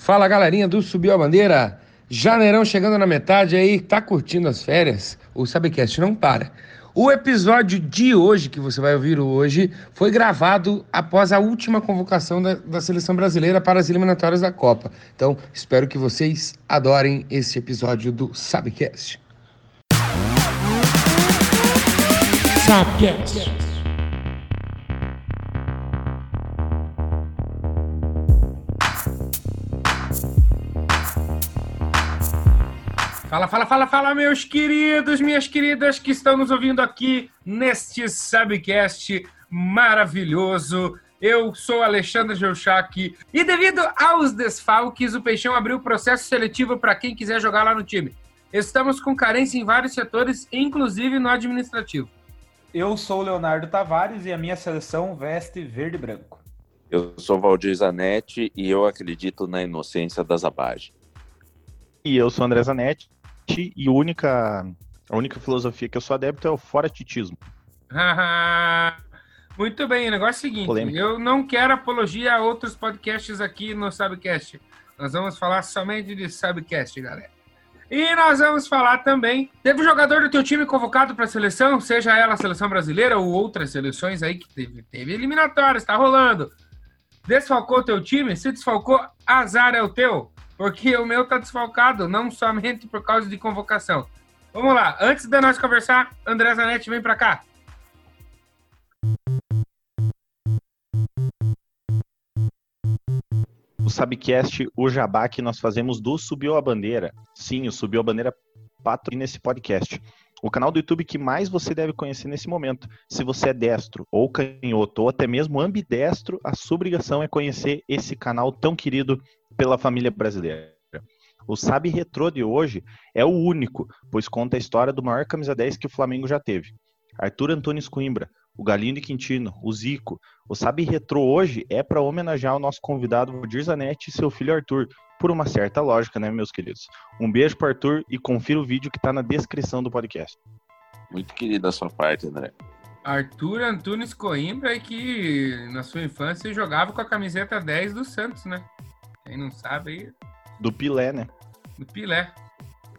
Fala galerinha do Subiu a Bandeira. Janeirão chegando na metade aí, tá curtindo as férias? O Sabecast não para. O episódio de hoje, que você vai ouvir hoje, foi gravado após a última convocação da, da, seleção brasileira para as eliminatórias da Copa. Então, espero que vocês adorem esse episódio do Sabcast. Sabcast. Fala, fala, fala, fala, meus queridos, minhas queridas que estão nos ouvindo aqui neste Subcast maravilhoso. Eu sou Alexandre Geuchac e devido aos desfalques, o Peixão abriu o processo seletivo para quem quiser jogar lá no time. Estamos com carência em vários setores, inclusive no administrativo. Eu sou o Leonardo Tavares e a minha seleção veste verde e branco. Eu sou Valdir Zanetti e eu acredito na inocência da Zabage. E eu sou André Zanetti e a única, a única filosofia que eu sou adepto é o foratitismo. Muito bem, o negócio é o seguinte: Polêmica. eu não quero apologia a outros podcasts aqui no Subcast. Nós vamos falar somente de Subcast, galera. E nós vamos falar também. Teve um jogador do teu time convocado para a seleção, seja ela a seleção brasileira ou outras seleções aí que teve, teve eliminatórias, está rolando. Desfalcou teu time? Se desfalcou, azar é o teu porque o meu tá desfalcado, não somente por causa de convocação. Vamos lá, antes de nós conversar, André Zanetti, vem para cá. O Sabcast, o jabá que nós fazemos do Subiu a Bandeira. Sim, o Subiu a Bandeira patrocina esse podcast. O canal do YouTube que mais você deve conhecer nesse momento. Se você é destro ou canhoto ou até mesmo ambidestro, a sua obrigação é conhecer esse canal tão querido pela família brasileira. O Sabe Retrô de hoje é o único, pois conta a história do maior camisa 10 que o Flamengo já teve. Arthur Antunes Coimbra, o Galinho de Quintino, o Zico. O Sabe Retrô hoje é para homenagear o nosso convidado Valdir Zanetti e seu filho Arthur, por uma certa lógica, né, meus queridos? Um beijo para Arthur e confira o vídeo que está na descrição do podcast. Muito querido a sua parte, André. Arthur Antunes Coimbra, que na sua infância jogava com a camiseta 10 do Santos, né? Quem não sabe aí. Do Pilé, né? Do Pilé.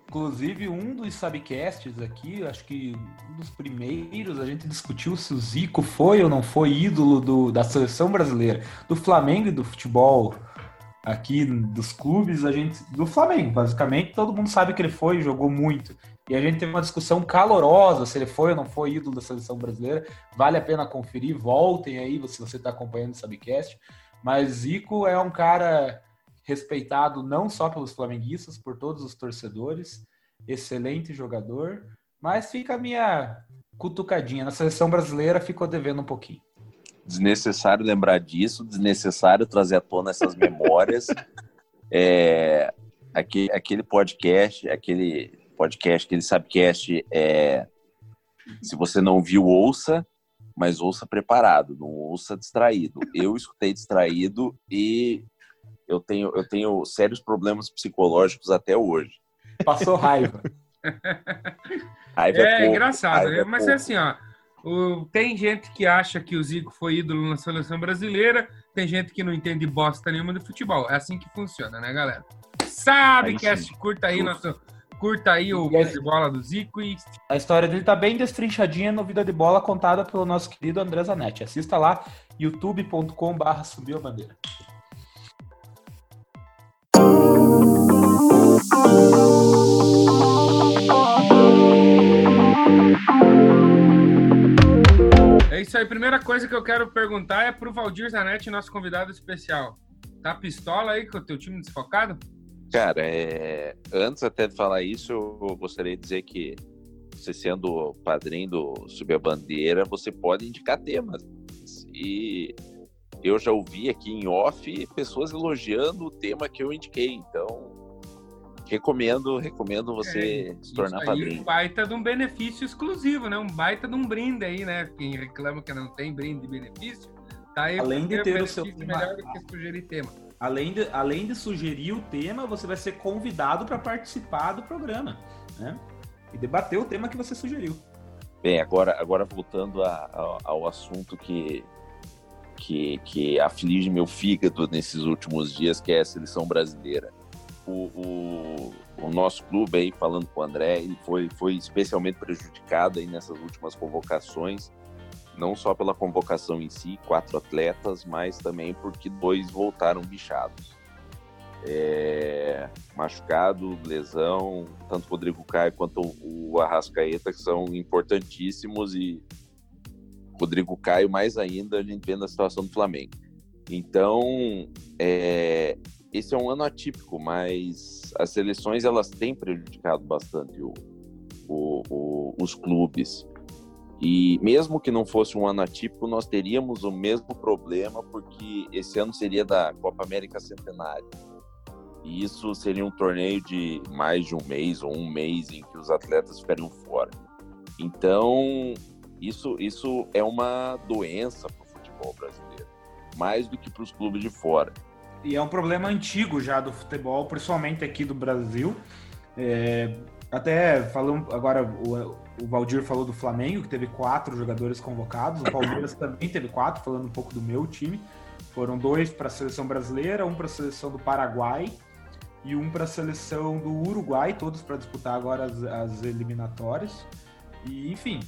Inclusive, um dos subcasts aqui, acho que um dos primeiros, a gente discutiu se o Zico foi ou não foi ídolo do, da seleção brasileira, do Flamengo e do futebol aqui dos clubes, a gente. Do Flamengo, basicamente, todo mundo sabe que ele foi, jogou muito. E a gente teve uma discussão calorosa se ele foi ou não foi ídolo da seleção brasileira. Vale a pena conferir, voltem aí se você está acompanhando o Subcast. Mas Zico é um cara respeitado não só pelos flamenguistas, por todos os torcedores, excelente jogador, mas fica a minha cutucadinha. Na seleção brasileira ficou devendo um pouquinho. Desnecessário lembrar disso, desnecessário trazer à tona essas memórias. é, aquele, aquele podcast, aquele podcast, aquele subcast, é, se você não viu, ouça, mas ouça preparado, não ouça distraído. Eu escutei distraído e eu tenho, eu tenho sérios problemas psicológicos até hoje. Passou raiva. raiva é, é engraçado, raiva é mas é assim, ó. O, tem gente que acha que o Zico foi ídolo na seleção brasileira, tem gente que não entende bosta nenhuma de futebol. É assim que funciona, né, galera? Sabe, cast, curta aí nosso, curta aí o Vida de Bola do Zico e... A história dele tá bem destrinchadinha no Vida de Bola, contada pelo nosso querido André Zanetti. Assista lá, youtube.com barra subiu a bandeira. É isso aí. Primeira coisa que eu quero perguntar é pro Valdir Zanetti, nosso convidado especial. Tá pistola aí com o teu time desfocado? Cara, é... antes até de falar isso, eu gostaria de dizer que você sendo padrinho do Subir a Bandeira, você pode indicar temas. E eu já ouvi aqui em off pessoas elogiando o tema que eu indiquei. Então, recomendo, recomendo você é, se tornar padrinho. Um baita de um benefício exclusivo, né? Um baita de um brinde aí, né? Quem reclama que não tem brinde de benefício, tá aí além de ter o seu melhor do que sugerir tema. Além de, além de sugerir o tema, você vai ser convidado para participar do programa, né? E debater o tema que você sugeriu. Bem, agora, agora voltando a, a, ao assunto que que, que aflige meu fígado nesses últimos dias, que é a seleção brasileira. O, o, o, nosso clube aí, falando com o André, ele foi, foi especialmente prejudicado aí nessas últimas convocações, não só pela convocação em si, quatro atletas, mas também porque dois voltaram bichados. É, machucado, lesão, tanto o Rodrigo Caio quanto o Arrascaeta, que são importantíssimos e Rodrigo Caio mais ainda, a gente vendo a situação do Flamengo. Então, é, esse é um ano atípico, mas as seleções elas têm prejudicado bastante o, o, o, os clubes. E mesmo que não fosse um ano atípico, nós teríamos o mesmo problema, porque esse ano seria da Copa América Centenário. E isso seria um torneio de mais de um mês ou um mês em que os atletas ficariam fora. Então, isso, isso é uma doença para o futebol brasileiro, mais do que para os clubes de fora. E é um problema antigo já do futebol, principalmente aqui do Brasil. É, até falando agora, o, o Valdir falou do Flamengo, que teve quatro jogadores convocados. O Palmeiras também teve quatro, falando um pouco do meu time. Foram dois para a seleção brasileira, um para a seleção do Paraguai e um para a seleção do Uruguai, todos para disputar agora as, as eliminatórias. E, enfim,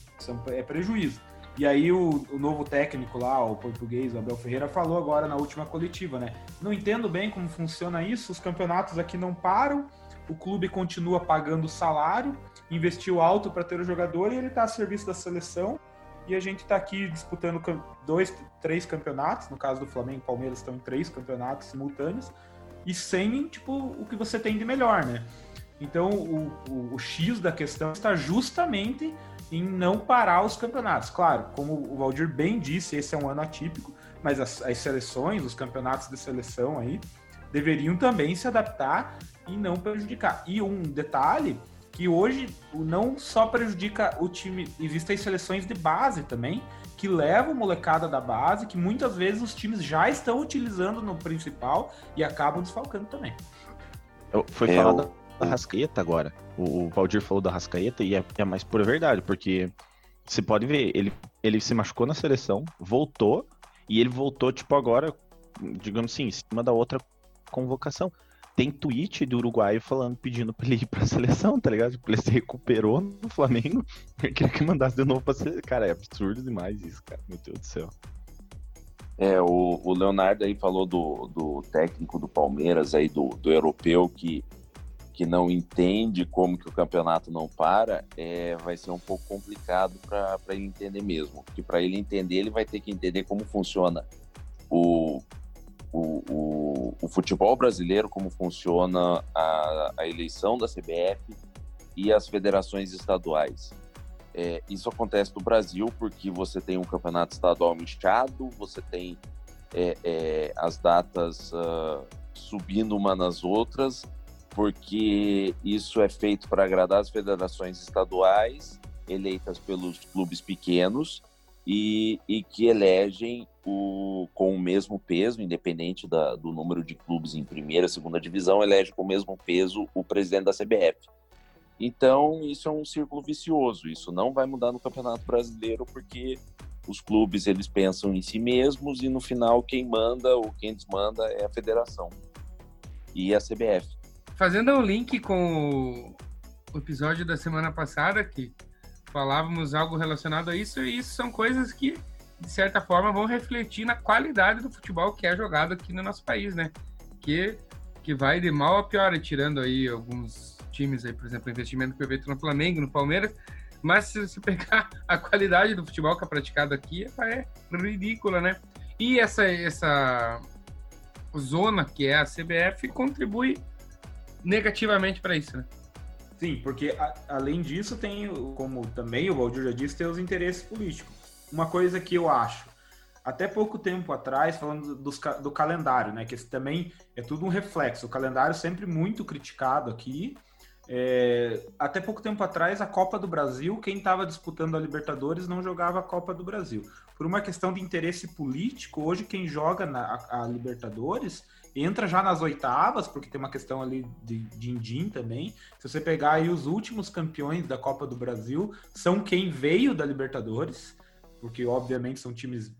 é prejuízo. E aí o, o, novo técnico lá, o português, o Abel Ferreira, falou agora na última coletiva, né? Não entendo bem como funciona isso, os campeonatos aqui não param, o clube continua pagando salário, investiu alto para ter o jogador e ele está a serviço da seleção. E a gente está aqui disputando dois, três campeonatos, no caso do Flamengo e Palmeiras estão em três campeonatos simultâneos, e sem tipo, o que você tem de melhor, né? Então, o, o, o, X da questão está justamente em não parar os campeonatos. Claro, como o Valdir bem disse, esse é um ano atípico, mas as, as seleções, os campeonatos de seleção aí, deveriam também se adaptar e não prejudicar. E um detalhe que hoje não só prejudica o time, existem seleções de base também que levam molecada da base, que muitas vezes os times já estão utilizando no principal e acabam desfalcando também. Foi é, falado da Rascaeta agora. O, o Valdir falou da Rascaeta e é, é mais pura verdade, porque você pode ver, ele, ele se machucou na seleção, voltou, e ele voltou, tipo, agora, digamos assim, em cima da outra convocação. Tem tweet do Uruguai falando, pedindo pra ele ir pra seleção, tá ligado? Tipo, ele se recuperou no Flamengo, ele queria que mandasse de novo pra seleção. Cara, é absurdo demais isso, cara. Meu Deus do céu. É, o, o Leonardo aí falou do, do técnico do Palmeiras aí, do, do europeu, que que não entende como que o campeonato não para, é, vai ser um pouco complicado para ele entender mesmo. Porque para ele entender, ele vai ter que entender como funciona o, o, o, o futebol brasileiro, como funciona a, a, eleição da CBF e as federações estaduais. É, isso acontece no Brasil porque você tem um campeonato estadual inchado, você tem é, é, as datas uh, subindo uma nas outras, porque isso é feito para agradar as federações estaduais, eleitas pelos clubes pequenos, e, e que elegem o, com o mesmo peso, independente da, do número de clubes em primeira, segunda divisão, elege com o mesmo peso o presidente da CBF. Então, isso é um círculo vicioso. Isso não vai mudar no Campeonato Brasileiro, porque os clubes eles pensam em si mesmos e no final quem manda ou quem desmanda é a federação e a CBF fazendo um link com o episódio da semana passada, que falávamos algo relacionado a isso, e isso são coisas que, de certa forma, vão refletir na qualidade do futebol que é jogado aqui no nosso país, né? Que, que vai de mal a pior, tirando aí alguns times aí, por exemplo, o investimento que foi feito no Flamengo, no Palmeiras, mas se você pegar a qualidade do futebol que é praticado aqui, é ridícula, né? E essa, essa zona que é a CBF contribui negativamente para isso, né? Sim, porque a, além disso tem, como também o Valdir já disse, tem os interesses políticos. Uma coisa que eu acho, até pouco tempo atrás, falando dos, do calendário, né? Que esse também é tudo um reflexo. O calendário sempre muito criticado aqui. É, até pouco tempo atrás, a Copa do Brasil, quem estava disputando a Libertadores não jogava a Copa do Brasil. Por uma questão de interesse político, hoje quem joga na, a, a Libertadores entra já nas oitavas, porque tem uma questão ali de din-din também. Se você pegar aí os últimos campeões da Copa do Brasil, são quem veio da Libertadores, porque obviamente são times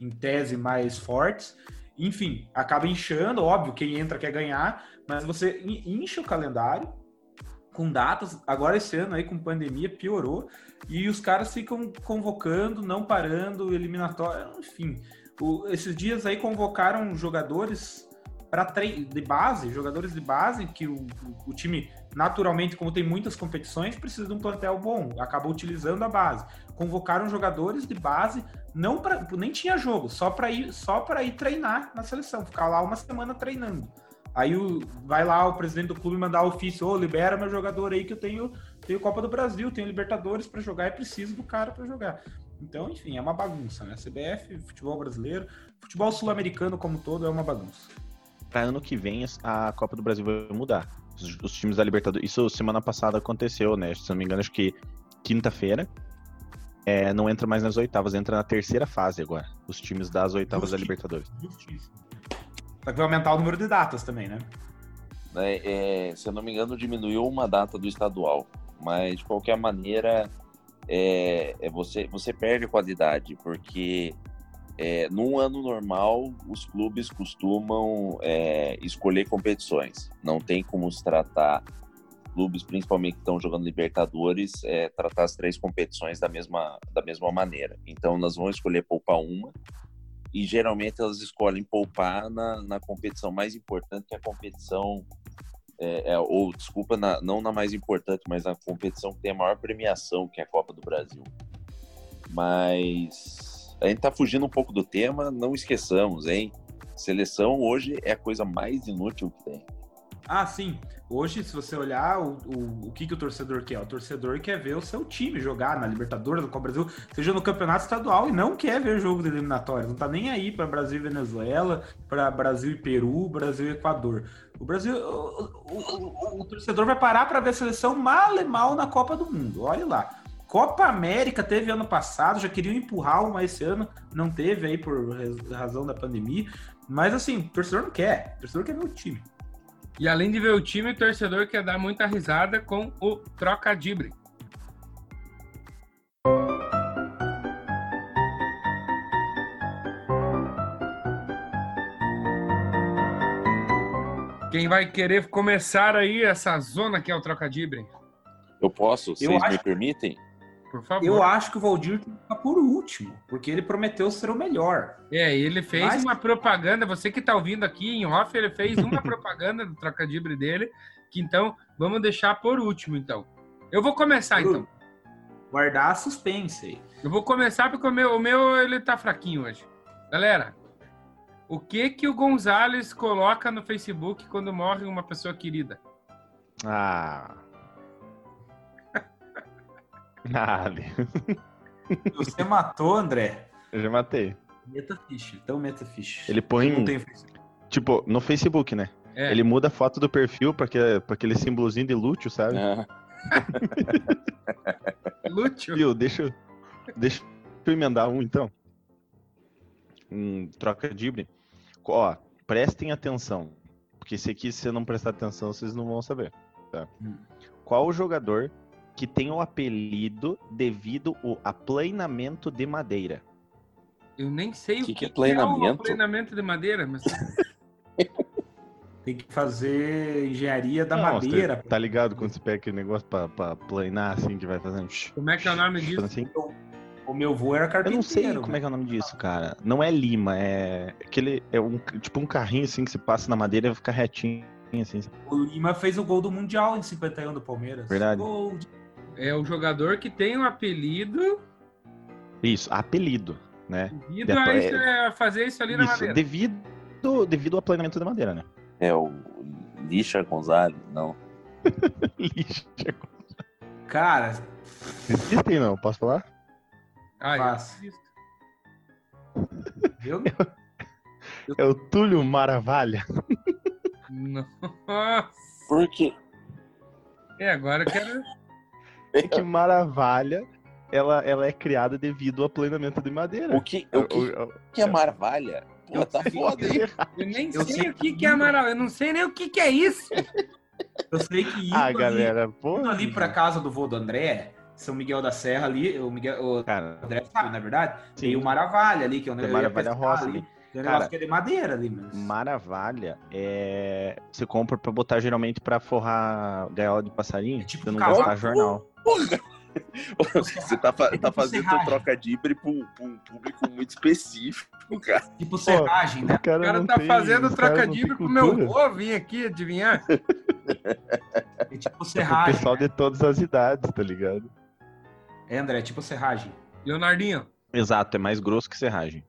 em tese mais fortes. Enfim, acaba inchando, óbvio, quem entra quer ganhar, mas você incha o calendário com datas. Agora esse ano aí com pandemia piorou e os caras ficam convocando, não parando, eliminatório, enfim. O, esses dias aí convocaram jogadores para de base, jogadores de base, que o, o, time, naturalmente, como tem muitas competições, precisa de um plantel bom, acabou utilizando a base. Convocaram jogadores de base, não pra, nem tinha jogo, só para ir, só para ir treinar na seleção, ficar lá uma semana treinando. Aí o, vai lá o presidente do clube mandar ofício, ô, oh, libera meu jogador aí que eu tenho, tenho Copa do Brasil, tenho Libertadores para jogar e preciso do cara para jogar. Então, enfim, é uma bagunça, né? CBF, futebol brasileiro, futebol sul-americano como todo é uma bagunça para ano que vem a Copa do Brasil vai mudar. Os, os, times da Libertadores. Isso semana passada aconteceu, né? Se não me engano, acho que quinta-feira. É, não entra mais nas oitavas, entra na terceira fase agora. Os times das oitavas da Libertadores. Justiça. Só que vai aumentar o número de datas também, né? É, é, se eu não me engano, diminuiu uma data do estadual. Mas de qualquer maneira, é, é você, você perde qualidade, porque é, num ano normal, os clubes costumam é, escolher competições. Não tem como se tratar clubes, principalmente que estão jogando Libertadores, é, tratar as três competições da mesma, da mesma maneira. Então, nós vamos escolher poupar uma e geralmente elas escolhem poupar na, na competição mais importante, que é a competição, é, é, ou desculpa, na, não na mais importante, mas na competição que tem a maior premiação, que é a Copa do Brasil. Mas a gente tá fugindo um pouco do tema, não esqueçamos, hein? Seleção hoje é a coisa mais inútil que tem. Ah, sim. Hoje, se você olhar o, o, o que, que o torcedor quer, o torcedor quer ver o seu time jogar na Libertadores, no Copa Brasil, seja no Campeonato Estadual, e não quer ver jogo de eliminatórias. Não tá nem aí para Brasil e Venezuela, para Brasil e Peru, Brasil e Equador. O Brasil, o, o, torcedor vai parar para ver a seleção mal e mal na Copa do Mundo. Olha lá. Copa América teve ano passado, já queriam empurrar uma esse ano, não teve aí por razão da pandemia. Mas assim, o torcedor não quer, o torcedor quer ver o time. E além de ver o time, o torcedor quer dar muita risada com o troca-dibre. Quem vai querer começar aí essa zona que é o troca-dibre? Eu posso, vocês me permitem? Por favor. Eu acho que o Valdir tem que ficar por último, porque ele prometeu ser o melhor. É, ele fez Mas... uma propaganda, você que está ouvindo aqui em off, ele fez uma propaganda do trocadibre dele, que então vamos deixar por último, então. Eu vou começar, por... então. Guardar a suspense aí. Eu vou começar porque o meu, o meu ele tá fraquinho hoje. Galera, o que que o Gonzales coloca no Facebook quando morre uma pessoa querida? Ah... Nada. Você matou, André? Eu já matei. Metafish. Então metafish. Ele põe. Não tem Tipo, no Facebook, né? É. Ele muda a foto do perfil pra, que, pra aquele símbolozinho de lúcio, sabe? É. lúcio? Viu, deixa, deixa eu emendar um então. Um troca de híbrido. Ó, prestem atenção. Porque se aqui se você não prestar atenção, vocês não vão saber. Tá? Hum. Qual o jogador que tem o apelido devido ao aplanamento de madeira. Eu nem sei que o que, que, é, planamento? é o aplanamento de madeira, mas... tem que fazer engenharia da Não, madeira. Tá ligado quando você pega aquele negócio pra, pra planar assim, que vai fazendo... Como é que é o nome disso? Assim? O meu vô era carpinteiro. Eu não sei como é que é o nome disso, cara. Não é lima, é aquele é um tipo um carrinho assim que se passa na madeira e fica retinho assim. O Lima fez o gol do mundial em 51 do Palmeiras. Verdade. Gol de é o jogador que tem o um apelido. Isso, apelido, né? Devido a, isso, é fazer isso ali isso, na madeira. Devido, devido ao planeamento da madeira, né? É o Lixa Gonzalez, não. Lixa Cara. Existem não, posso falar? Ah, Faço. Eu... É o Túlio Maravalha. Nossa. Por quê? É, agora eu quero. É que Maravalha ela, ela é criada devido ao planamento de madeira. O que, o que, o, que é Maravalha? Pô, tá foda, hein? Eu nem eu sei, sei, o que, que é Maravalha. Eu não sei nem o que, que é isso. Eu sei que indo ah, galera, ali, indo ali pra casa do vô do André, São Miguel da Serra ali, o Miguel, o Cara, André sabe, na verdade, sim. tem o Maravalha ali, que é o Maravalha Roça ali. Tem um Cara, que é de madeira ali, mas... Maravalha é. Você compra pra botar geralmente pra forrar gaiola de passarinho, é tipo pra não gastar jornal. Porra! Você tá, tá tipo fazendo teu trocadilho pra um, pra um público muito específico, cara. Tipo serragem, né? O cara, o cara tá tem, fazendo trocadilho pro meu avô vir aqui adivinhar. É tipo serragem. É o pessoal né? de todas as idades, tá ligado? É, André, tipo serragem. Leonardinho. Exato, é mais grosso que serragem.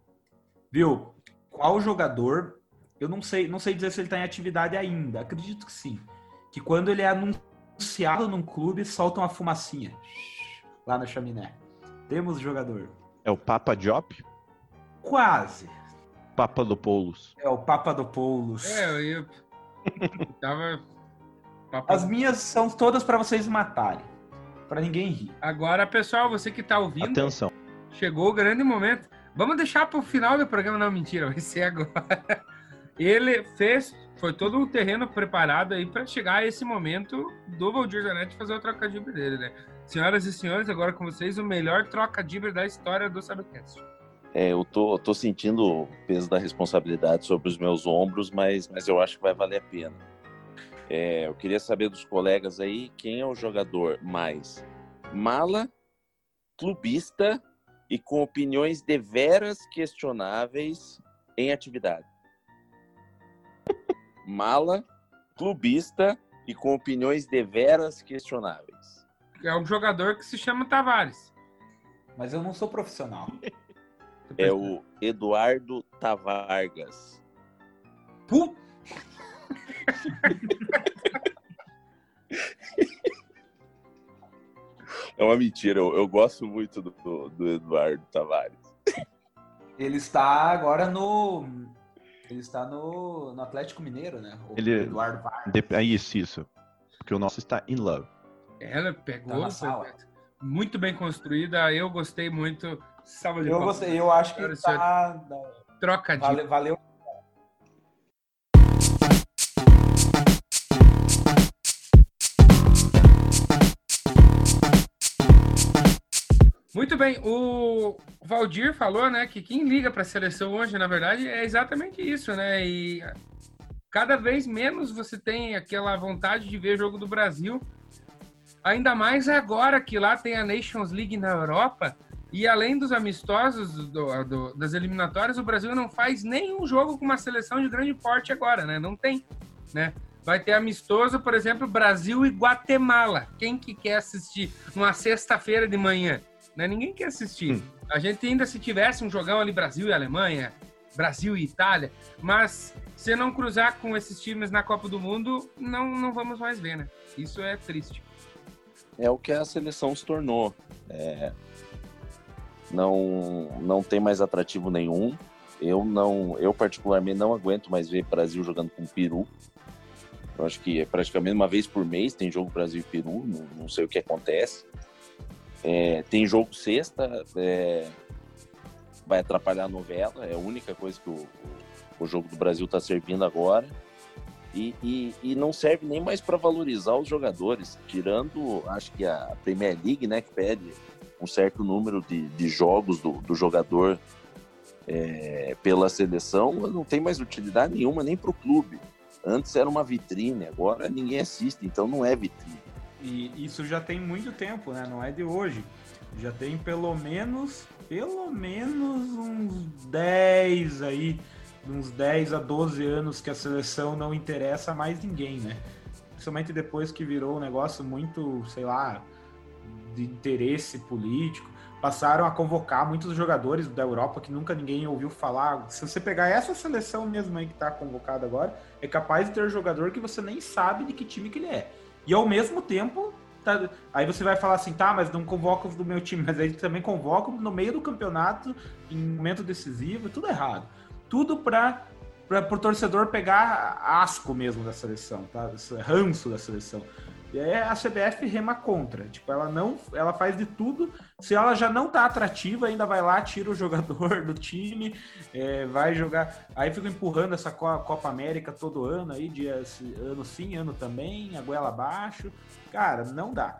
Viu? Qual jogador, eu não sei, não sei dizer se ele tá em atividade ainda, acredito que sim. Que quando ele é anunciado num clube, solta uma fumacinha lá na chaminé. Temos o jogador. É o Papa Diop? Quase. Papa do Poulos. É o Papa do Poulos. É, eu ia... Tava... Papa... As minhas são todas para vocês matarem. para ninguém rir. Agora, pessoal, você que tá ouvindo. Atenção. Chegou o grande momento. Vamos deixar pro final do programa. Não, mentira, vai ser agora. Ele fez foi todo um terreno preparado aí para chegar a esse momento do Valdir Zanetti fazer o trocadilho dele, né? Senhoras e senhores, agora com vocês o melhor trocadilho da história do Sabcast. É, eu tô, tô sentindo o peso da responsabilidade sobre os meus ombros, mas, mas eu acho que vai valer a pena. É, eu queria saber dos colegas aí quem é o jogador mais mala, clubista e com opiniões deveras questionáveis em atividade mala, clubista e com opiniões deveras questionáveis. É um jogador que se chama Tavares. Mas eu não sou profissional. É o Eduardo Tavargas. Puh! É uma mentira, eu, eu gosto muito do, do, Eduardo Tavares. Ele está agora no ele está no, no Atlético Mineiro, né? O ele, Eduardo Vargas. É isso, isso. Porque o nosso está in love. Ela pegou, tá muito bem construída. Eu gostei muito. Salva de eu gostei, eu acho que tá... Troca de. Valeu, valeu Muito bem, o Valdir falou, né, que quem liga para a seleção hoje, na verdade, é exatamente isso, né? E cada vez menos você tem aquela vontade de ver jogo do Brasil. Ainda mais agora que lá tem a Nations League na Europa. E além dos amistosos do, do, das eliminatórias, o Brasil não faz nenhum jogo com uma seleção de grande porte agora, né? Não tem, né? Vai ter amistoso, por exemplo, Brasil e Guatemala. Quem que quer assistir numa sexta-feira de manhã? Né? Ninguém quer assistir. Hum. A gente ainda se tivesse um jogão ali Brasil e Alemanha, Brasil e Itália, mas se não cruzar com esses times na Copa do Mundo, não, não vamos mais ver, né? Isso é triste. É o que a seleção se tornou. É... Não, não tem mais atrativo nenhum. Eu não, eu particularmente não aguento mais ver Brasil jogando com Peru. Eu acho que é praticamente uma vez por mês tem jogo Brasil e Peru, não, não sei o que acontece. É, tem jogo sexta, é, vai atrapalhar a novela, é a única coisa que o, o jogo do Brasil está servindo agora. E, e, e, não serve nem mais para valorizar os jogadores, tirando, acho que a Premier League, né, que pede um certo número de, de jogos do, do jogador é, pela seleção, não tem mais utilidade nenhuma nem para o clube. Antes era uma vitrine, agora ninguém assiste, então não é vitrine. E isso já tem muito tempo, né? Não é de hoje. Já tem pelo menos, pelo menos uns 10 aí, uns 10 a 12 anos que a seleção não interessa mais ninguém, né? Principalmente depois que virou um negócio muito, sei lá, de interesse político. Passaram a convocar muitos jogadores da Europa que nunca ninguém ouviu falar. Se você pegar essa seleção mesmo aí que tá convocada agora, é capaz de ter jogador que você nem sabe de que time que ele é. E ao mesmo tempo, tá, aí você vai falar assim, tá, mas não convoca do meu time, mas aí também convoca no meio do campeonato, em momento decisivo, tudo errado. Tudo para para o torcedor pegar asco mesmo da seleção, tá? Ranço da seleção. E aí a CBF rema contra. Tipo, ela não. Ela faz de tudo. Se ela já não tá atrativa, ainda vai lá, tira o jogador do time, é, vai jogar. Aí fica empurrando essa Copa América todo ano aí, dia, ano sim, ano também, a goela abaixo. Cara, não dá.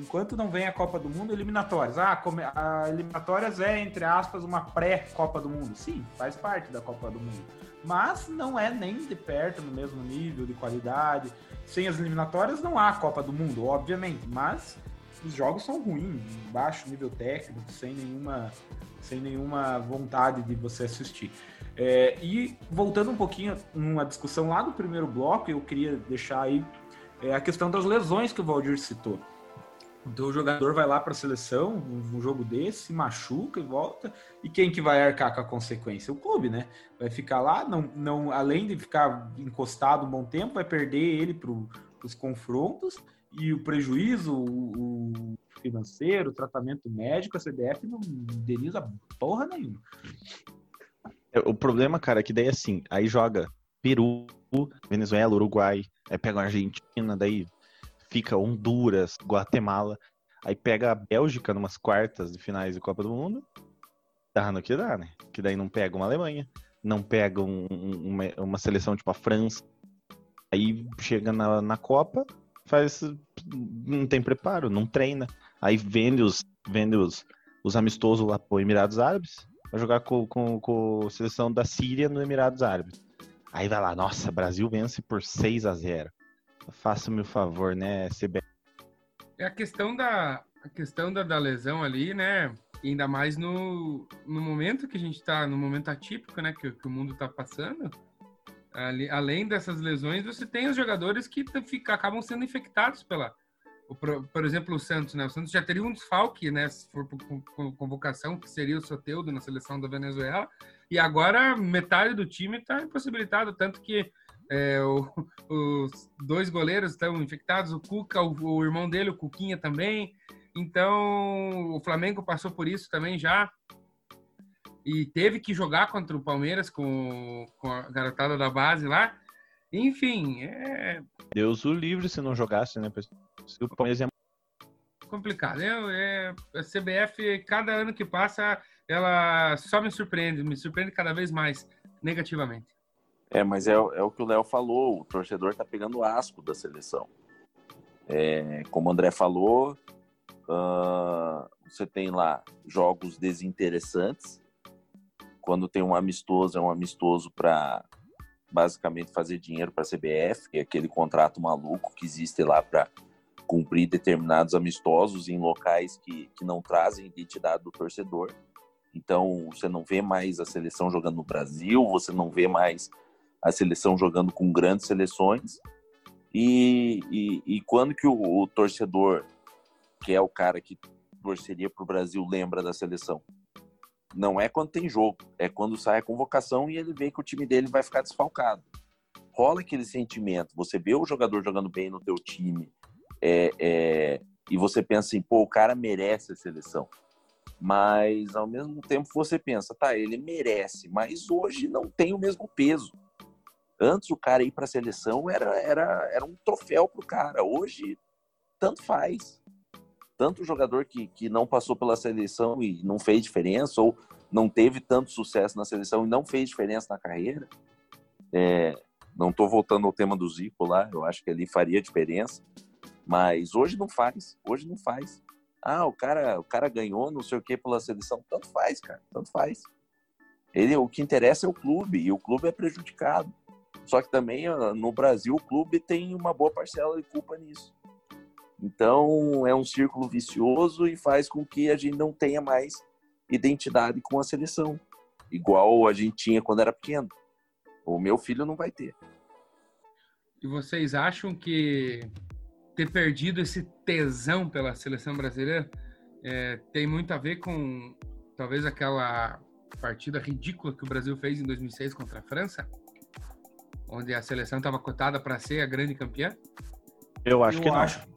Enquanto não vem a Copa do Mundo, eliminatórias. Ah, a eliminatórias é, entre aspas, uma pré-Copa do Mundo. Sim, faz parte da Copa do Mundo. Mas não é nem de perto no mesmo nível de qualidade. Sem as eliminatórias não há Copa do Mundo, obviamente. Mas os jogos são ruins, baixo nível técnico, sem nenhuma, sem nenhuma vontade de você assistir. É, e voltando um pouquinho uma discussão lá do primeiro bloco, eu queria deixar aí é, a questão das lesões que o Valdir citou. Então o jogador vai lá para a seleção, um jogo desse, se machuca e volta, e quem que vai arcar com a consequência? O clube, né? Vai ficar lá, não, não, além de ficar encostado um bom tempo, vai perder ele para os confrontos e o prejuízo o, o financeiro, o tratamento médico, a CBF não indeniza porra nenhuma. É, o problema, cara, é que daí assim, aí joga Peru, Venezuela, Uruguai, aí pega a Argentina, daí fica Honduras, Guatemala, aí pega a Bélgica numas quartas de finais de Copa do Mundo, dá no que dá, né? Que daí não pega uma Alemanha, não pega um, uma, uma, seleção tipo a França, aí chega na, na Copa, faz não tem preparo, não treina, aí vende os vende os, os amistosos lá pro Emirados Árabes, vai jogar com, com, com a seleção da Síria no Emirados Árabes. Aí vai lá, nossa, Brasil vence por 6 a 0 Faça-me o favor, né, CB? É a questão da, a questão da, da lesão ali, né? Ainda mais no, no momento que a gente está, no momento atípico, né? Que, que o mundo está passando. Ali, além dessas lesões, você tem os jogadores que fica, acabam sendo infectados pela. Por, por, exemplo, o Santos, né? O Santos já teria um desfalque, né? Se for por convocação, que seria o Soteudo na seleção da Venezuela. E agora metade do time está impossibilitado, tanto que é, o, os dois goleiros estão infectados, o Cuca, o, o, irmão dele, o Cuquinha também. Então, o Flamengo passou por isso também já. E teve que jogar contra o Palmeiras com, com a garotada da base lá. Enfim, é. Deus o livre se não jogasse, né? Se o Palmeiras é complicado. Eu, é, a CBF, cada ano que passa, ela só me surpreende, me surpreende cada vez mais negativamente. É, mas é, é o que o Léo falou, o torcedor está pegando asco da seleção. É, como o André falou, uh, você tem lá jogos desinteressantes. Quando tem um amistoso, é um amistoso para basicamente fazer dinheiro para a CBF, que é aquele contrato maluco que existe lá para cumprir determinados amistosos em locais que, que não trazem identidade do torcedor. Então, você não vê mais a seleção jogando no Brasil, você não vê mais a seleção jogando com grandes seleções. E, e, e quando que o, o, torcedor, que é o cara que torceria para o Brasil, lembra da seleção? Não é quando tem jogo, é quando sai a convocação e ele vê que o time dele vai ficar desfalcado. Rola aquele sentimento, você vê o jogador jogando bem no teu time é, é, e você pensa assim, pô, o cara merece a seleção. Mas ao mesmo tempo você pensa, tá, ele merece, mas hoje não tem o mesmo peso. Antes o cara ir para a seleção era, era, era um troféu para o cara. Hoje, tanto faz. Tanto jogador que, que não passou pela seleção e não fez diferença, ou não teve tanto sucesso na seleção e não fez diferença na carreira. É, não estou voltando ao tema do Zico lá, eu acho que ali faria diferença. Mas hoje não faz. Hoje não faz. Ah, o cara, o cara ganhou não sei o que pela seleção. Tanto faz, cara. Tanto faz. Ele, o que interessa é o clube, e o clube é prejudicado. Só que também no Brasil o clube tem uma boa parcela de culpa nisso. Então é um círculo vicioso e faz com que a gente não tenha mais identidade com a seleção, igual a gente tinha quando era pequeno. O meu filho não vai ter. E vocês acham que ter perdido esse tesão pela seleção brasileira é, tem muito a ver com talvez aquela partida ridícula que o Brasil fez em 2006 contra a França? Onde a seleção estava cotada para ser a grande campeã? Eu acho eu que acho, não.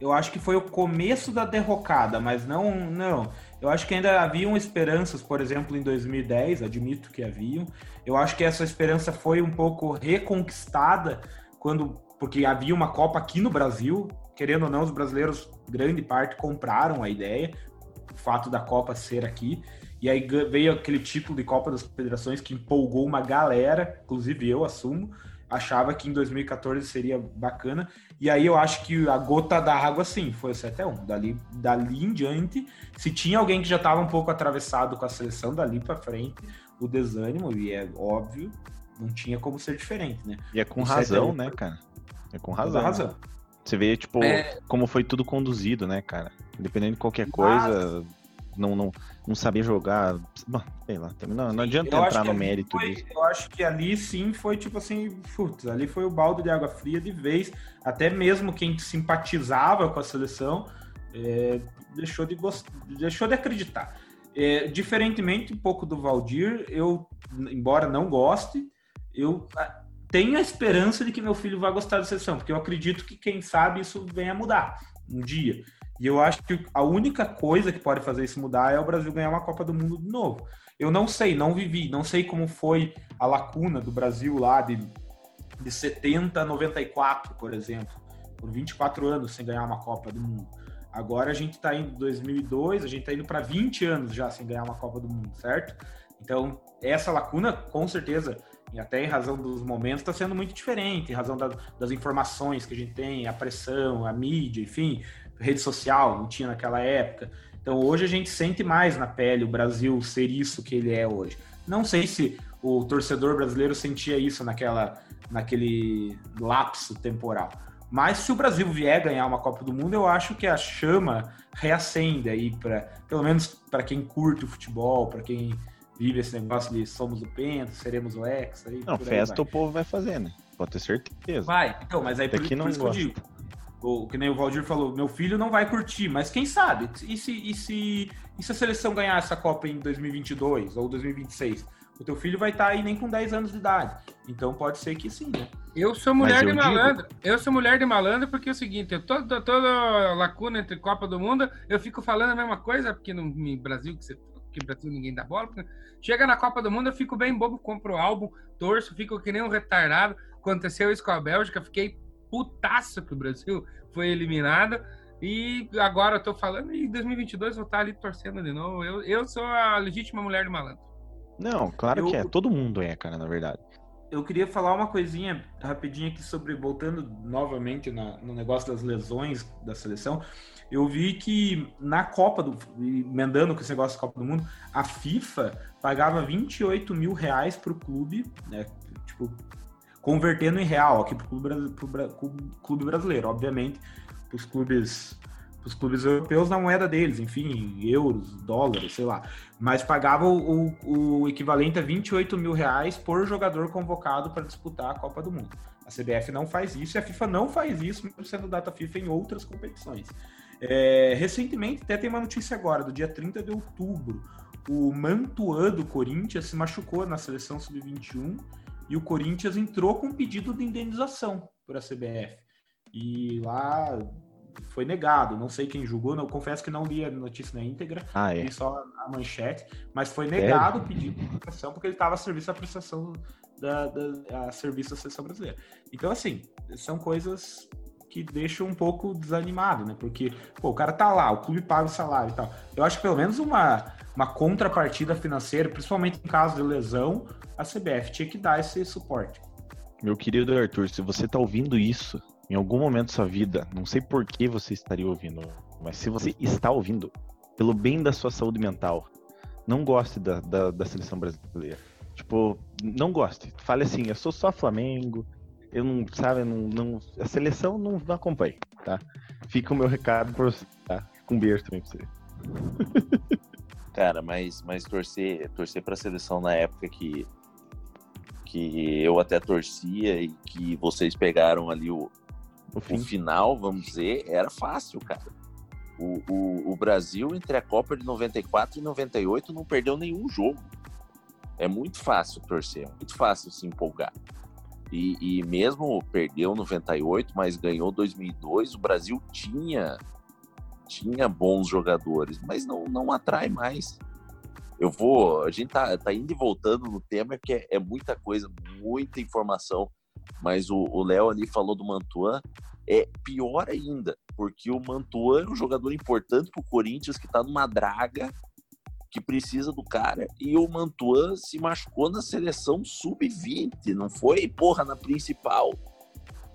Eu acho que foi o começo da derrocada, mas não, não. Eu acho que ainda haviam esperanças, por exemplo, em 2010, admito que haviam. Eu acho que essa esperança foi um pouco reconquistada quando porque havia uma Copa aqui no Brasil, querendo ou não, os brasileiros, grande parte, compraram a ideia, o fato da Copa ser aqui. E aí veio aquele título de Copa das Federações que empolgou uma galera, inclusive eu assumo. achava que em 2014 seria bacana. E aí eu acho que a gota da água, sim, foi o 7x1. Dali, dali em diante, se tinha alguém que já estava um pouco atravessado com a seleção, dali para frente, o desânimo, e é óbvio, não tinha como ser diferente, né? E é com o razão, né, cara? É com razão. razão. Você vê, tipo, é... como foi tudo conduzido, né, cara? Independente de qualquer coisa, não, não, não saber jogar. Bom, sei lá, não, não adianta entrar no mérito foi, disso. Eu acho que ali sim foi tipo assim, putz, ali foi o balde de água fria de vez. Até mesmo quem simpatizava com a seleção é, deixou, de gost... deixou de acreditar. É, diferentemente um pouco do Valdir, eu, embora não goste, eu ah, tenho a esperança de que meu filho vai gostar da seleção, porque eu acredito que, quem sabe, isso venha a mudar um dia. E eu acho que a única coisa que pode fazer isso mudar é o Brasil ganhar uma Copa do Mundo de novo. Eu não sei, não vivi, não sei como foi a lacuna do Brasil lá de, de 70 a 94, por exemplo, por 24 anos sem ganhar uma Copa do Mundo. Agora a gente está indo 2002, a gente está indo para 20 anos já sem ganhar uma Copa do Mundo, certo? Então, essa lacuna, com certeza, e até em razão dos momentos, está sendo muito diferente, em razão da, das informações que a gente tem, a pressão, a mídia, enfim, rede social, não tinha naquela época. Então hoje a gente sente mais na pele o Brasil ser isso que ele é hoje. Não sei se o torcedor brasileiro sentia isso naquela, naquele lapso temporal. Mas se o Brasil vier ganhar uma Copa do Mundo, eu acho que a chama reacende aí para, pelo menos para quem curte o futebol, para quem vive esse negócio de somos o Penta, seremos o Ex. Aí, não, festa o povo vai fazer, né? Pode ter certeza. Vai, então, mas aí por, Daqui por não isso que eu digo o, que nem o Valdir falou, meu filho não vai curtir, mas quem sabe? E se, e se, e se a seleção ganhar essa Copa em 2022 ou 2026? O teu filho vai estar tá aí nem com 10 anos de idade. Então pode ser que sim, né? Eu sou mulher de malandro. Digo... Eu sou mulher de malandro porque é o seguinte, eu toda, toda lacuna entre Copa do Mundo, eu fico falando a mesma coisa, porque no Brasil, que, você, que Brasil ninguém dá bola. Chega na Copa do Mundo, eu fico bem bobo, compro o álbum, torço, fico que nem um retardado. Aconteceu isso com a Bélgica, fiquei putaço que o Brasil foi eliminado. E agora eu tô falando, e 2022 vou estar ali torcendo de novo. Eu, eu sou a legítima mulher do malandro. Não, claro eu, que é. Todo mundo é, cara, na verdade. Eu queria falar uma coisinha rapidinho aqui sobre, voltando novamente na, no negócio das lesões da seleção. Eu vi que na Copa do. emendando com esse negócio da Copa do Mundo, a FIFA pagava 28 mil reais pro clube, né? Tipo, convertendo em real aqui para o clube, brasileiro, obviamente, para os clubes os clubes europeus na moeda deles, enfim, euros, dólares, sei lá. Mas pagava o, o, equivalente a 28 mil reais por jogador convocado para disputar a Copa do Mundo. A CBF não faz isso e a FIFA não faz isso, mesmo sendo data FIFA em outras competições. É, recentemente, até tem uma notícia agora, do dia 30 de outubro, o Mantuan do Corinthians se machucou na seleção sub-21 e o Corinthians entrou com um pedido de indenização para a CBF. E lá foi negado, não sei quem julgou, não confesso que não li a notícia na íntegra, ah, é. li só a manchete, mas foi negado é. o pedido de indenização porque ele estava a serviço da prestação da, da a serviço da seleção brasileira. Então, assim, são coisas que deixam um pouco desanimado, né? Porque, pô, o cara tá lá, o clube paga o salário e tal. Eu acho que pelo menos uma, uma contrapartida financeira, principalmente em caso de lesão, a CBF tinha que dar esse suporte. Meu querido Arthur, se você está ouvindo isso em algum momento da sua vida, não sei por que você estaria ouvindo, mas se você está ouvindo, pelo bem da sua saúde mental, não goste da, da, da seleção brasileira. Tipo, não goste. Fale assim, eu sou só Flamengo, eu não, sabe, não, não, a seleção não, não acompanha, tá? Fica o meu recado por você, tá? Com um beijo também pra você. Cara, mas, mas torcer, torcer pra seleção na época que que eu até torcia e que vocês pegaram ali o, o, o final, vamos dizer, era fácil, cara. O, o, o, Brasil, entre a Copa de 94 e 98, não perdeu nenhum jogo. É muito fácil torcer, é muito fácil se empolgar. E, e mesmo perdeu 98, mas ganhou 2002, o Brasil tinha tinha bons jogadores, mas não, não atrai mais eu vou. A gente tá, tá indo e voltando no tema, porque é, é muita coisa, muita informação. Mas o Léo ali falou do Mantuan. É pior ainda, porque o Mantuan é um jogador importante pro Corinthians que tá numa draga que precisa do cara. E o Mantuan se machucou na seleção sub-20, não foi, porra, na principal.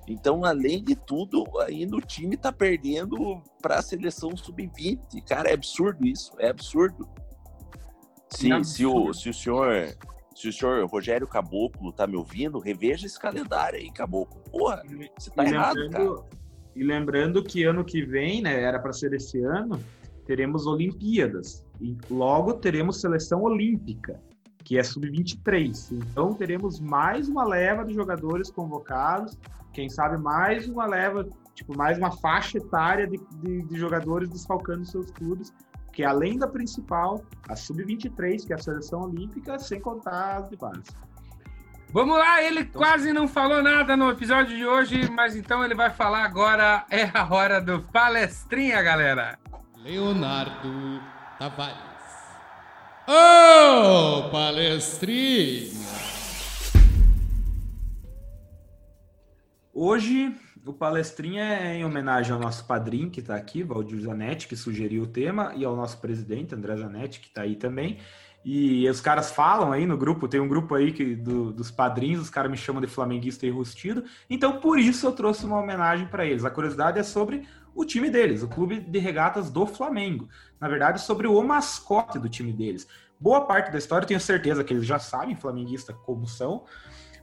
Então, além de tudo, ainda o time tá perdendo para a seleção sub-20. Cara, é absurdo isso, é absurdo. Se, absurdo. se, o, se o senhor se o senhor Rogério Caboclo tá me ouvindo, reveja esse calendário aí, Caboclo. Porra, você tá e errado, cara. E lembrando que ano que vem, né, era para ser esse ano, teremos Olimpíadas. E logo teremos seleção olímpica, que é sub-23. Então teremos mais uma leva de jogadores convocados, quem sabe mais uma leva, tipo, mais uma faixa etária de, de, de jogadores desfalcando seus clubes, que além da principal, a sub-23, que é a seleção olímpica, sem contar as de base. Vamos lá, ele então, quase não falou nada no episódio de hoje, mas então ele vai falar agora. É a hora do palestrinha, galera. Leonardo Tavares. Ô, oh, palestrinha! Hoje, o palestrinha é em homenagem ao nosso padrinho que está aqui, Valdir Zanetti, que sugeriu o tema, e ao nosso presidente, André Zanetti, que está aí também. E os caras falam aí no grupo, tem um grupo aí que, do, dos padrinhos, os caras me chamam de flamenguista enrustido. Então, por isso eu trouxe uma homenagem para eles. A curiosidade é sobre o time deles, o clube de regatas do Flamengo. Na verdade, sobre o mascote do time deles. Boa parte da história, tenho certeza que eles já sabem, flamenguista como são,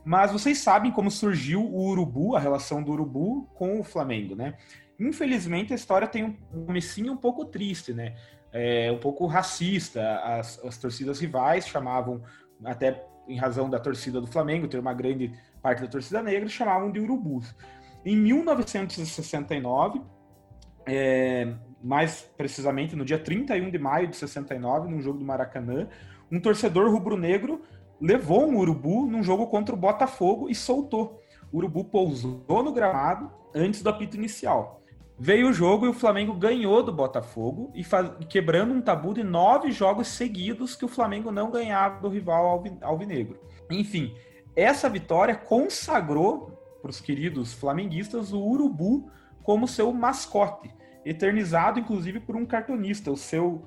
mas vocês sabem como surgiu o Urubu, a relação do Urubu com o Flamengo, né? Infelizmente, a história tem um comecinho um pouco triste, né? É, um pouco racista. As, as torcidas rivais chamavam, até em razão da torcida do Flamengo, ter uma grande parte da torcida negra, chamavam de urubus. Em 1969, é, mais precisamente no dia 31 de maio de 69, num jogo do Maracanã, um torcedor rubro-negro levou um urubu num jogo contra o Botafogo e soltou. O urubu pousou no gramado antes do apito inicial. Veio o jogo e o Flamengo ganhou do Botafogo e faz... quebrando um tabu de nove jogos seguidos que o Flamengo não ganhava do rival alvinegro. Enfim, essa vitória consagrou para os queridos flamenguistas o Urubu como seu mascote, eternizado inclusive por um cartunista, o seu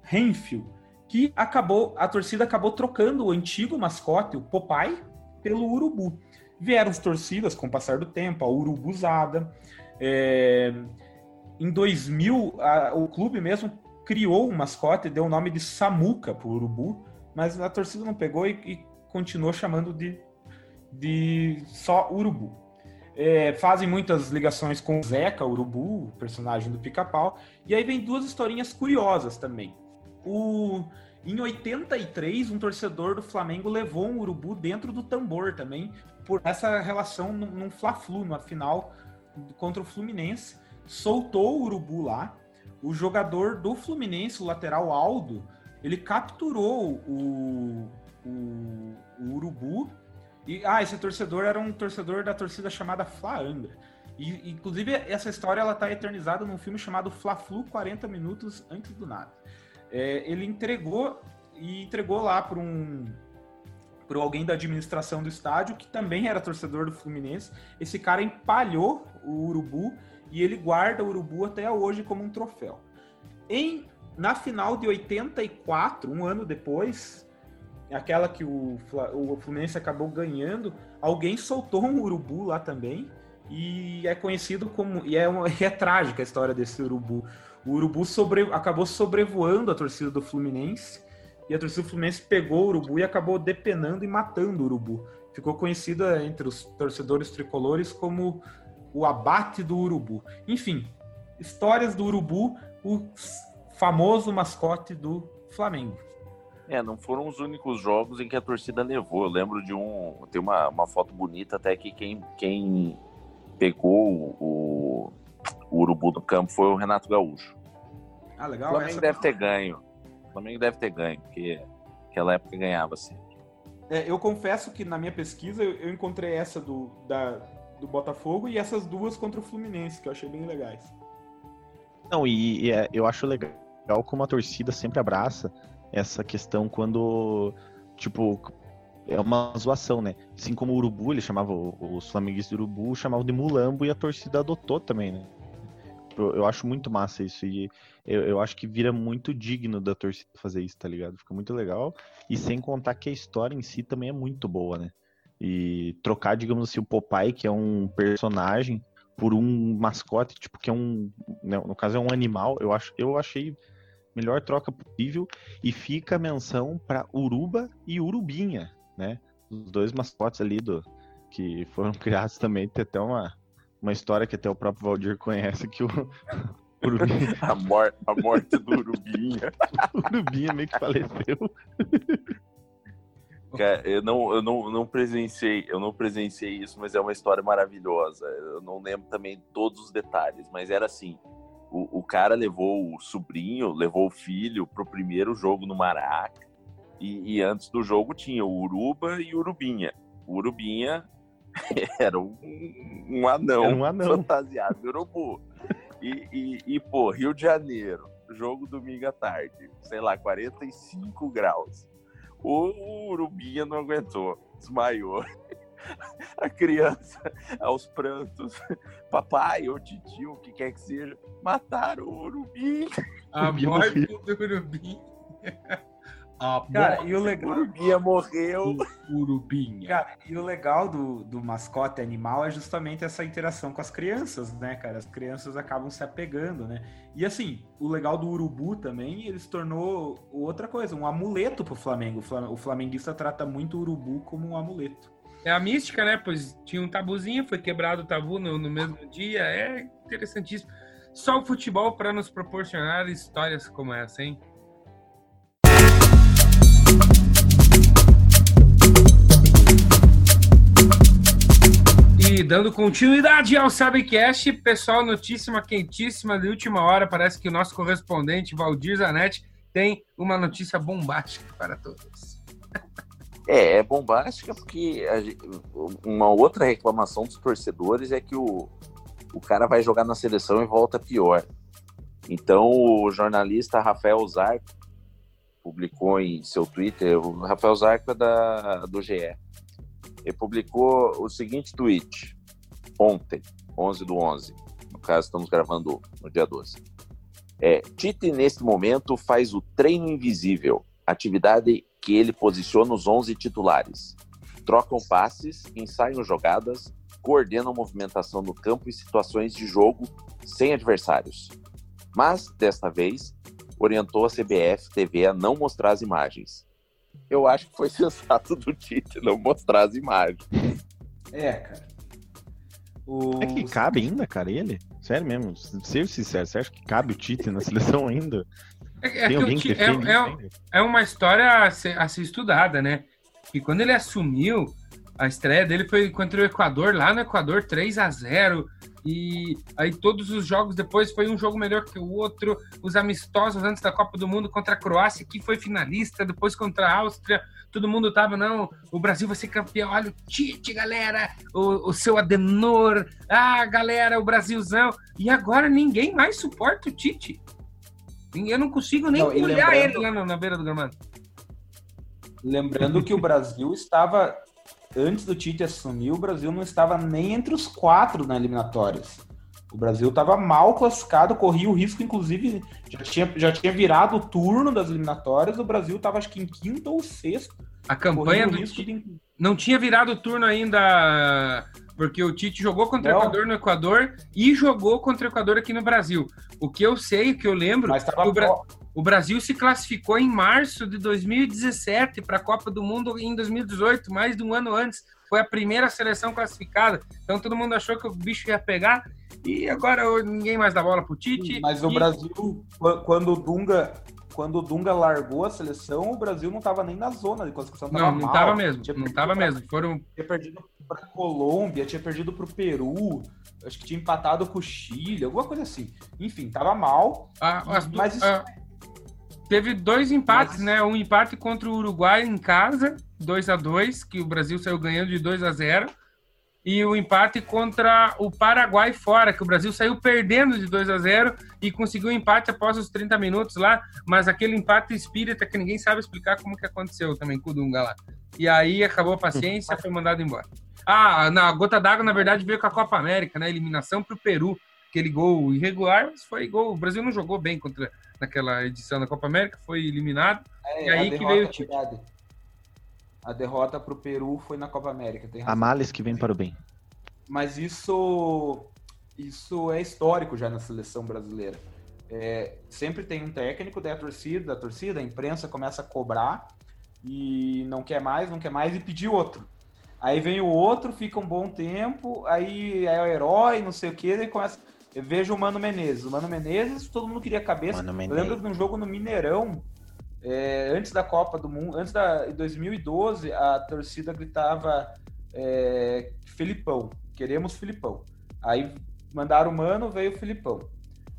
Renfield, que acabou a torcida acabou trocando o antigo mascote, o Popeye, pelo Urubu. Vieram as torcidas com o passar do tempo, a Urubuzada, é, em 2000, a, o clube mesmo criou um mascote, deu o nome de Samuca para o urubu, mas a torcida não pegou e, e continuou chamando de, de só urubu. É, fazem muitas ligações com Zeca, urubu, personagem do pica-pau. E aí vem duas historinhas curiosas também. O, em 83, um torcedor do Flamengo levou um urubu dentro do tambor também, por essa relação num, num Fla-Flu, na final contra o Fluminense, soltou o urubu lá. O jogador do Fluminense, o lateral Aldo, ele capturou o, o, o urubu. E, ah, esse torcedor era um torcedor da torcida chamada Fla Angra. E, inclusive, essa história ela tá eternizada num filme chamado Fla-Flu 40 minutos antes do nada. É, ele entregou e entregou lá para um por alguém da administração do estádio, que também era torcedor do Fluminense. Esse cara empalhou o urubu e ele guarda o urubu até hoje como um troféu. Em na final de 84, um ano depois, aquela que o, o Fluminense acabou ganhando, alguém soltou um urubu lá também e é conhecido como e é, uma, é trágica a história desse urubu. O urubu sobre, acabou sobrevoando a torcida do Fluminense e a torcida do Fluminense pegou o urubu e acabou depenando e matando o urubu. Ficou conhecida entre os torcedores tricolores como o abate do urubu. Enfim, histórias do urubu, o famoso mascote do Flamengo. É, não foram os únicos jogos em que a torcida levou. Eu lembro de um. Tem uma, uma foto bonita até que quem, quem pegou o, o urubu do campo foi o Renato Gaúcho. Ah, legal. O Flamengo deve ter ganho. O Flamengo deve ter ganho, porque naquela época ganhava sempre. É, eu confesso que na minha pesquisa eu, eu encontrei essa do, da, do Botafogo e essas duas contra o Fluminense, que eu achei bem legais. Não, e, e é, eu acho legal como a torcida sempre abraça essa questão quando, tipo, é uma zoação, né? Assim como o Urubu, ele chamava os flamenguistas de Urubu, chamavam de Mulambo e a torcida adotou também, né? Eu, eu acho muito massa isso. E eu, eu acho que vira muito digno da torcida fazer isso, tá ligado? Fica muito legal. E sem contar que a história em si também é muito boa, né? E trocar, digamos assim, o Popeye, que é um personagem, por um mascote, tipo, que é um. Né, no caso, é um animal, eu, acho, eu achei melhor troca possível. E fica a menção para Uruba e Urubinha, né? Os dois mascotes ali do que foram criados também. Tem até uma, uma história que até o próprio Valdir conhece, que o, Urubinha. A, mor a morte do Urubinha. o Urubinha meio que faleceu. Eu não, eu não, não presenciei, eu não presenciei isso, mas é uma história maravilhosa. Eu não lembro também todos os detalhes, mas era assim: o, o cara levou o sobrinho, levou o filho pro primeiro jogo no Maraca, e, e antes do jogo tinha o Uruba e o Urubinha. O Urubinha era um, um anão, era um anão. fantasiado de urubu. E, e, e, pô, Rio de Janeiro, jogo domingo à tarde, sei lá, 45 graus. O Urubinha não aguentou, desmaiou. A criança, aos prantos, papai ou titio, o que quer que seja, mataram o Urubinha. A morte do Urubinha. A cara, e o legal. Urubinha morreu. Urubinha. Cara, e o legal do, do mascote animal é justamente essa interação com as crianças, né, cara? As crianças acabam se apegando, né? E assim, o legal do urubu também, ele se tornou outra coisa, um amuleto pro Flamengo. O flamenguista trata muito o urubu como um amuleto. É a mística, né? Pois tinha um tabuzinho, foi quebrado o tabu no, no mesmo dia. É interessantíssimo. Só o futebol para nos proporcionar histórias como essa, hein? E dando continuidade ao Sabecast, pessoal, notícia quentíssima de última hora. Parece que o nosso correspondente Valdir Zanetti tem uma notícia bombástica para todos. É, é bombástica porque uma outra reclamação dos torcedores é que o, o cara vai jogar na seleção e volta pior. Então, o jornalista Rafael Zarco publicou em seu Twitter, o Rafael Zarco é da, do GE, ele publicou o seguinte tweet ontem, 11 do 11. No caso, estamos gravando no dia 12. É, Tite, neste momento, faz o treino invisível, atividade que ele posiciona os 11 titulares. Trocam passes, ensaiam jogadas, coordenam movimentação no campo e situações de jogo sem adversários. Mas, desta vez, orientou a CBF TV a não mostrar as imagens eu acho que foi sensato do Tite não mostrar as imagens. É, cara. O... É que cabe ainda, cara, ele? Sério mesmo, ser sincero, você acha que cabe o Tite na seleção ainda? É, é Tem alguém que é, defende é, é, uma história a ser, a ser estudada, né? E quando ele assumiu, a estreia dele foi contra o Equador, lá no Equador, 3 a 0 e aí todos os jogos depois foi um jogo melhor que o outro. Os amistosos antes da Copa do Mundo contra a Croácia, que foi finalista, depois contra a Áustria. Todo mundo tava, não, o Brasil vai ser campeão. Olha o Tite, galera, o, o seu Adenor. Ah, galera, o Brasilzão. E agora ninguém mais suporta o Tite. Eu não consigo nem não, olhar lembrando... ele lá na, na beira do gramado. Lembrando que o Brasil estava antes do Tite assumir, o Brasil não estava nem entre os quatro na eliminatórias. O Brasil estava mal classificado, corria o risco, inclusive, já tinha, já tinha virado o turno das eliminatórias, o Brasil estava acho que em quinto ou sexto. A campanha do Tite de... não tinha virado o turno ainda, porque o Tite jogou contra não. o Equador no Equador e jogou contra o Equador aqui no Brasil. O que eu sei, o que eu lembro, o, Bra... o Brasil se classificou em março de 2017 para a Copa do Mundo em 2018, mais de um ano antes. Foi a primeira seleção classificada. Então todo mundo achou que o bicho ia pegar e agora ninguém mais dá bola pro Tite. Mas o e... Brasil, quando o Dunga quando o Dunga largou a seleção, o Brasil não estava nem na zona de classificação. Não, não estava mesmo. Não estava mesmo. Foram... Tinha perdido para Colômbia, tinha perdido para o Peru, acho que tinha empatado com o Chile, alguma coisa assim. Enfim, tava mal. Ah, mas isso... teve dois empates, né? Um empate contra o Uruguai em casa, 2 a 2 que o Brasil saiu ganhando de 2 a 0 e o empate contra o Paraguai fora, que o Brasil saiu perdendo de 2 a 0 e conseguiu o empate após os 30 minutos lá, mas aquele empate espírita que ninguém sabe explicar como que aconteceu também com o Dunga lá. E aí acabou a paciência, foi mandado embora. Ah, na gota d'água, na verdade, veio com a Copa América, né? Eliminação para o Peru, aquele gol irregular, mas foi gol. O Brasil não jogou bem contra naquela edição da Copa América, foi eliminado. É, e aí que veio o Tite. A derrota para o Peru foi na Copa América. a males que vem para o bem. Mas isso, isso é histórico já na seleção brasileira. É, sempre tem um técnico da torcida, da torcida, a imprensa começa a cobrar e não quer mais, não quer mais e pedir outro. Aí vem o outro, fica um bom tempo, aí é o herói, não sei o que, e começa. Eu vejo o Mano Menezes. O Mano Menezes, todo mundo queria cabeça. Eu lembro de um jogo no Mineirão, é, antes da Copa do Mundo, antes da 2012, a torcida gritava é, Filipão, queremos Filipão. Aí mandaram o Mano, veio o Filipão.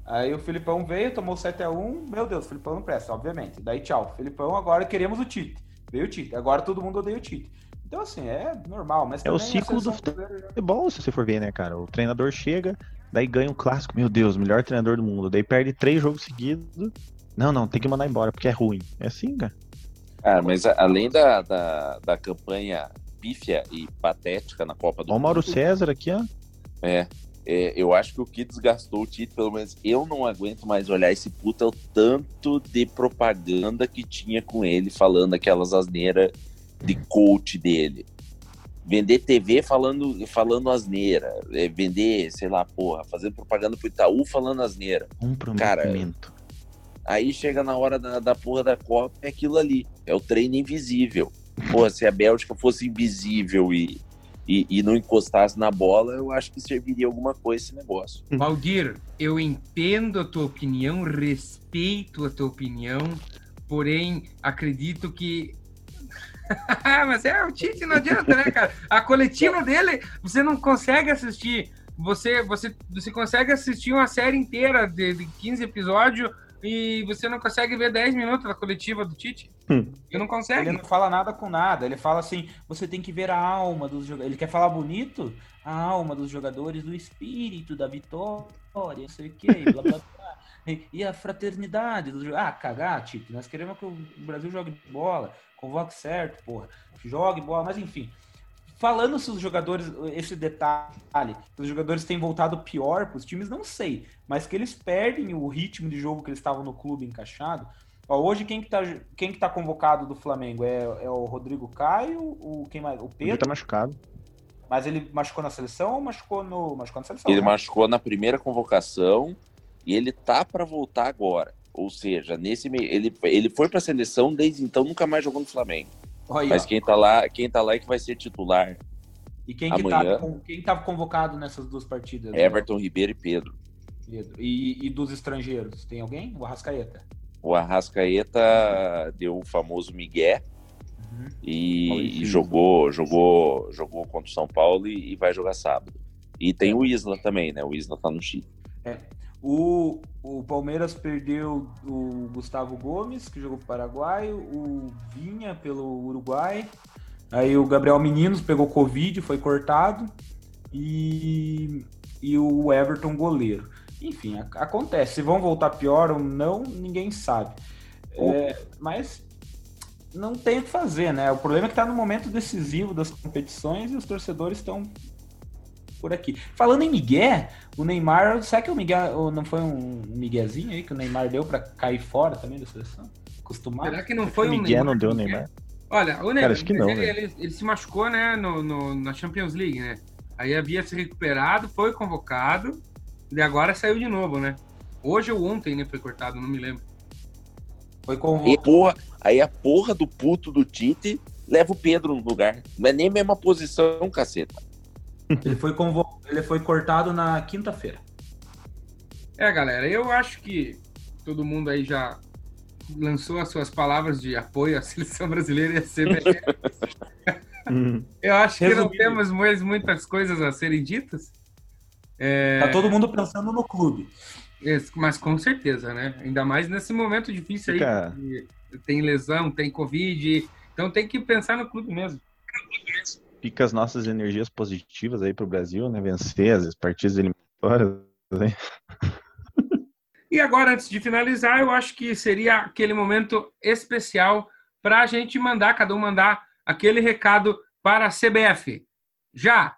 Aí o Filipão veio, tomou 7 a 1 meu Deus, o Filipão não presta, obviamente. Daí tchau, Filipão, agora queremos o Tite. Veio o Tite, agora todo mundo odeia o Tite. Então, assim, é normal. Mas é o ciclo do futebol, se você for ver, né, cara? O treinador chega, daí ganha um clássico, meu Deus, melhor treinador do mundo. Daí perde três jogos seguidos. Não, não, tem que mandar embora, porque é ruim. É assim, cara. Cara, mas além da, da, da campanha pífia e patética na Copa do Mundo. Ó, o Mauro César aqui, ó. É, é, eu acho que o que desgastou o Tite, pelo menos eu não aguento mais olhar esse puta o tanto de propaganda que tinha com ele falando aquelas asneiras de coach dele. Vender TV falando, falando asneira. É, vender, sei lá, porra, fazendo propaganda pro Itaú falando asneira. Um prometimento. Cara, aí chega na hora da, da porra da Copa, é aquilo ali. É o treino invisível. Porra, se a Bélgica fosse invisível e, e, e, não encostasse na bola, eu acho que serviria alguma coisa esse negócio. Valdir, eu entendo a tua opinião, respeito a tua opinião, porém acredito que Mas é o Tite, não adianta, né, cara? A coletiva dele, você não consegue assistir. Você, você, você consegue assistir uma série inteira de, de 15 episódios e você não consegue ver 10 minutos da coletiva do Tite. Hum. Ele não consegue. Ele não fala nada com nada. Ele fala assim: você tem que ver a alma dos jogadores. Ele quer falar bonito? A alma dos jogadores, do espírito, da vitória, não sei o quê, blá blá blá. E a fraternidade dos Ah, cagar, Tite. Nós queremos que o Brasil jogue bola convoque certo, porra, jogue bola, mas enfim. Falando se os jogadores, esse detalhe, os jogadores têm voltado pior para os times, não sei, mas que eles perdem o ritmo de jogo que eles estavam no clube encaixado. Ó, hoje quem que, tá, quem que tá convocado do Flamengo? É, é o Rodrigo Caio, o, quem mais? o Pedro? Ele tá machucado. Mas ele machucou na seleção ou machucou, no, machucou na seleção? Ele né? machucou na primeira convocação e ele tá para voltar agora. Ou seja, nesse meio, ele, ele foi para a seleção desde então nunca mais jogou no Flamengo. Olha, Mas quem tá lá, quem tá lá é que vai ser titular. E quem que quem tava convocado nessas duas partidas? Everton Ribeiro e Pedro. Pedro. E, e, dos estrangeiros, tem alguém? O Arrascaeta. O Arrascaeta deu o famoso Miguel uhum. e, e, jogou, jogou, jogou contra o São Paulo e, e vai jogar sábado. E tem o Isla também, né? O Isla tá no Chile. É. O, o Palmeiras perdeu o Gustavo Gomes, que jogou para o Paraguai, o Vinha pelo Uruguai. Aí o Gabriel Meninos pegou Covid, foi cortado. E, e o Everton goleiro. Enfim, a, acontece. Se vão voltar pior ou não, ninguém sabe. É, mas não tem o que fazer, né? O problema é que está no momento decisivo das competições e os torcedores estão por aqui. Falando em Miguel, o Neymar, será que o Miguel não foi um Miguelzinho aí que o Neymar deu para cair fora também da seleção? Acostumado? Será que não foi o um Miguel não deu o Neymar? Olha, o Neymar, Cara, acho que não, ele, ele, ele, se machucou, né, no, no, na Champions League, né? Aí havia se recuperado, foi convocado e agora saiu de novo, né? Hoje ou ontem, né, foi cortado, não me lembro. Foi convocado. E porra, aí a porra do puto do Tite leva o Pedro no lugar. Não é nem a mesma posição, caceta. Ele foi, convo... ele foi cortado na quinta-feira. É, galera, eu acho que todo mundo aí já lançou as suas palavras de apoio à seleção brasileira e à CBF. eu acho que Resumindo. não temos mais muitas coisas a serem ditas. É... Tá todo mundo pensando no clube. Mas com certeza, né? Ainda mais nesse momento difícil aí. Tem lesão, tem Covid. Então tem que pensar no clube mesmo fica as nossas energias positivas aí para o Brasil, né? Vencer as partidas eliminatórias. Né? E agora, antes de finalizar, eu acho que seria aquele momento especial para a gente mandar, cada um mandar aquele recado para a CBF. Já!